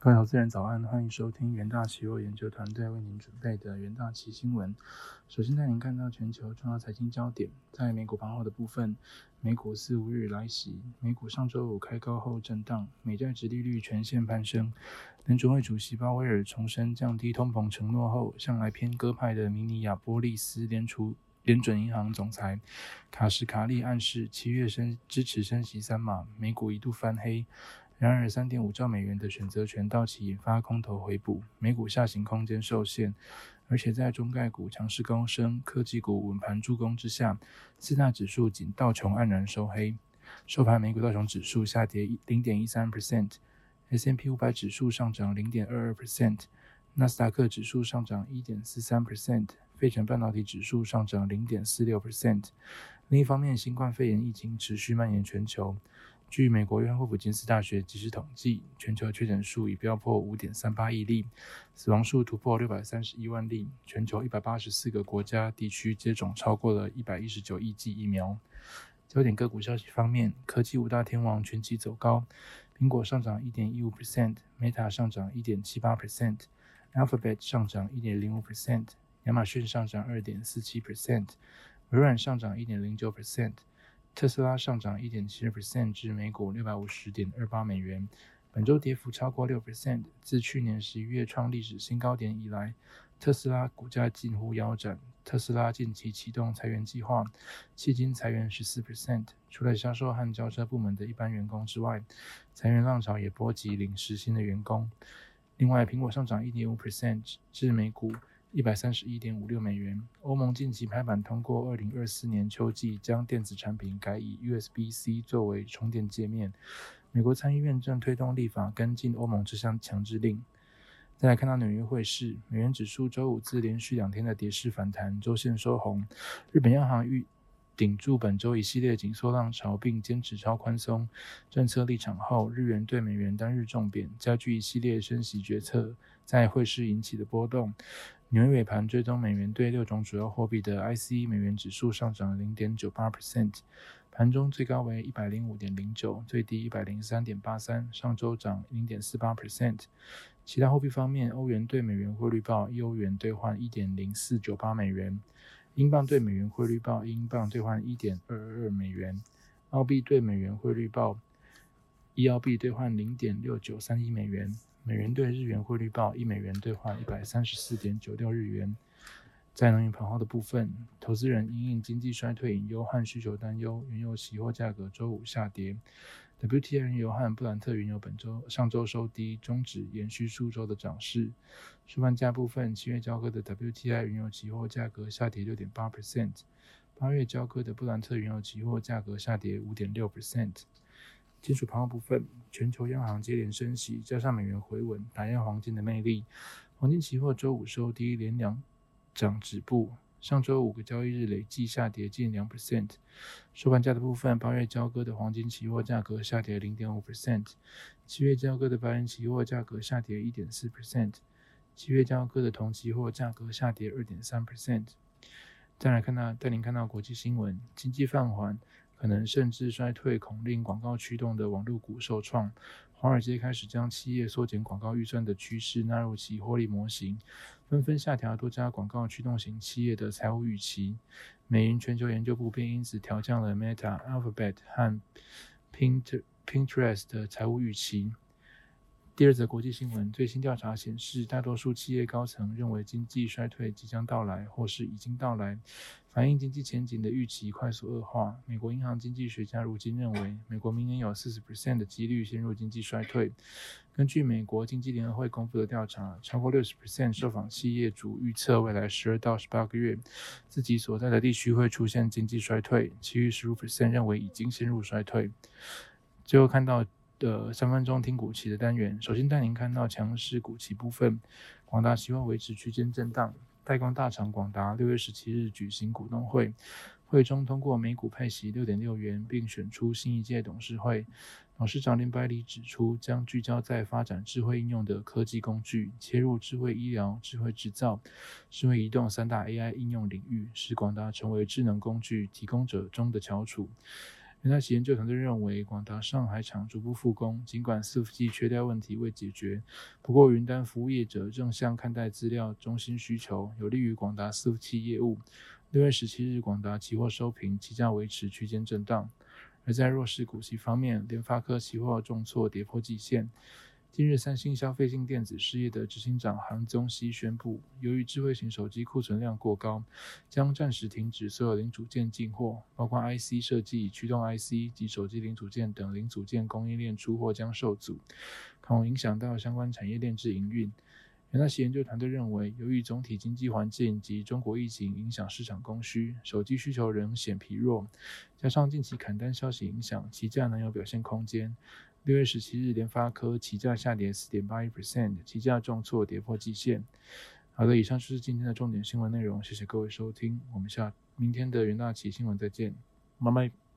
各位投资人早安，欢迎收听元大期货研究团队为您准备的元大期新闻。首先带您看到全球重要财经焦点，在美股盘后的部分，美股四五日来袭，美股上周五开高后震荡，美债直利率全线攀升。联储会主席鲍威尔重申降低通膨承诺后，向来偏鸽派的明尼亚波利斯联储联准银行总裁卡什卡利暗示七月升支持升息三码，美股一度翻黑。然而，三点五兆美元的选择权到期，引发空头回补，美股下行空间受限。而且在中概股强势高升、科技股稳盘助攻之下，四大指数仅道琼黯然收黑。收盘，美股道琼指数下跌零点一三 percent，S M P 五百指数上涨零点二二 percent，纳斯达克指数上涨一点四三 percent，费城半导体指数上涨零点四六 percent。另一方面，新冠肺炎疫情持续蔓延全球。据美国约翰霍普金斯大学及时统计，全球确诊数已飙破五点三八亿例，死亡数突破六百三十一万例。全球一百八十四个国家地区接种超过了一百一十九亿剂疫苗。焦点个股消息方面，科技五大天王全季走高，苹果上涨一点一五 percent，Meta 上涨一点七八 percent，Alphabet 上涨一点零五 percent，亚马逊上涨二点四七 percent，微软上涨一点零九 percent。特斯拉上涨一点七二 percent 至每股六百五十点二八美元，本周跌幅超过六 percent。自去年十一月创历史新高点以来，特斯拉股价近乎腰斩。特斯拉近期启动裁员计划，迄今裁员十四 percent。除了销售和交车部门的一般员工之外，裁员浪潮也波及领时薪的员工。另外，苹果上涨一点五 percent 至每股。一百三十一点五六美元。欧盟近期拍板通过，二零二四年秋季将电子产品改以 USB-C 作为充电界面。美国参议院正推动立法跟进欧盟这项强制令。再来看到纽约汇市，美元指数周五自连续两天的跌势反弹，周线收红。日本央行预顶住本周一系列紧缩浪潮，并坚持超宽松政策立场后，日元对美元单日重贬，加剧一系列升息决策在汇市引起的波动。纽约尾盘追踪美元对六种主要货币的 ICE 美元指数上涨零点九八 percent，盘中最高为一百零五点零九，最低一百零三点八三，上周涨零点四八 percent。其他货币方面，欧元对美元汇率报一欧元兑换一点零四九八美元，英镑对美元汇率报英镑兑换一点二二二美元，澳币对美元汇率报一澳币兑换零点六九三一美元。美元兑日元汇率报一美元兑换一百三十四点九六日元。在能源盘后的部分，投资人因应经济衰退隐忧和需求担忧，原油期货价格周五下跌。WTI 原油和布兰特原油本周上周收低，终止延续数周的涨势。收盘价部分，七月交割的 WTI 原油期货价格下跌六点八 percent，八月交割的布兰特原油期货价格下跌五点六 percent。金属盘后部分，全球央行接连升息，加上美元回稳，打压黄金的魅力。黄金期货周五收低，连两涨止步。上周五个交易日累计下跌近两 percent。收盘价的部分，八月交割的黄金期货价格下跌零点五 percent，七月交割的白银期货价格下跌一点四 percent，七月交割的铜期货价格下跌二点三 percent。再来看到，带您看到国际新闻，经济放缓。可能甚至衰退，恐令广告驱动的网络股受创。华尔街开始将企业缩减广告预算的趋势纳入其获利模型，纷纷下调多家广告驱动型企业的财务预期。美银全球研究部便因此调降了 Meta、Alphabet 和 Pinterest 的财务预期。第二则国际新闻：最新调查显示，大多数企业高层认为经济衰退即将到来，或是已经到来，反映经济前景的预期快速恶化。美国银行经济学家如今认为，美国明年有四十 percent 的几率陷入经济衰退。根据美国经济联合会公布的调查，超过六十 percent 受访企业主预测未来十二到十八个月自己所在的地区会出现经济衰退，其余十五 percent 认为已经陷入衰退。最后看到。的三分钟听股期的单元，首先带您看到强势股期部分，广大希望维持区间震荡。代工大厂广达六月十七日举行股东会，会中通过每股配息六点六元，并选出新一届董事会。董事长林百里指出，将聚焦在发展智慧应用的科技工具，切入智慧医疗、智慧制造、智慧移动三大 AI 应用领域，使广达成为智能工具提供者中的翘楚。原来企研究团队认为，广达上海厂逐步复工，尽管伺服器缺料问题未解决，不过云端服务业者正向看待资料中心需求，有利于广达伺服器业务。六月十七日，广达期货收平，期价维持区间震荡。而在弱势股息方面，联发科期货重挫，跌破季线。今日，三星消费性电子事业的执行长韩宗熙宣布，由于智慧型手机库存量过高，将暂时停止所有零组件进货，包括 IC 设计、驱动 IC 及手机零组件等零组件供应链出货将受阻，可能影响到相关产业链之营运。元大旗研究团队认为，由于总体经济环境及中国疫情影响市场供需，手机需求仍显疲弱，加上近期砍单消息影响，期价能有表现空间。六月十七日，联发科起价下跌四点八一 percent，起价重挫，跌破季线。好的，以上就是今天的重点新闻内容，谢谢各位收听，我们下明天的元大旗新闻再见，拜拜。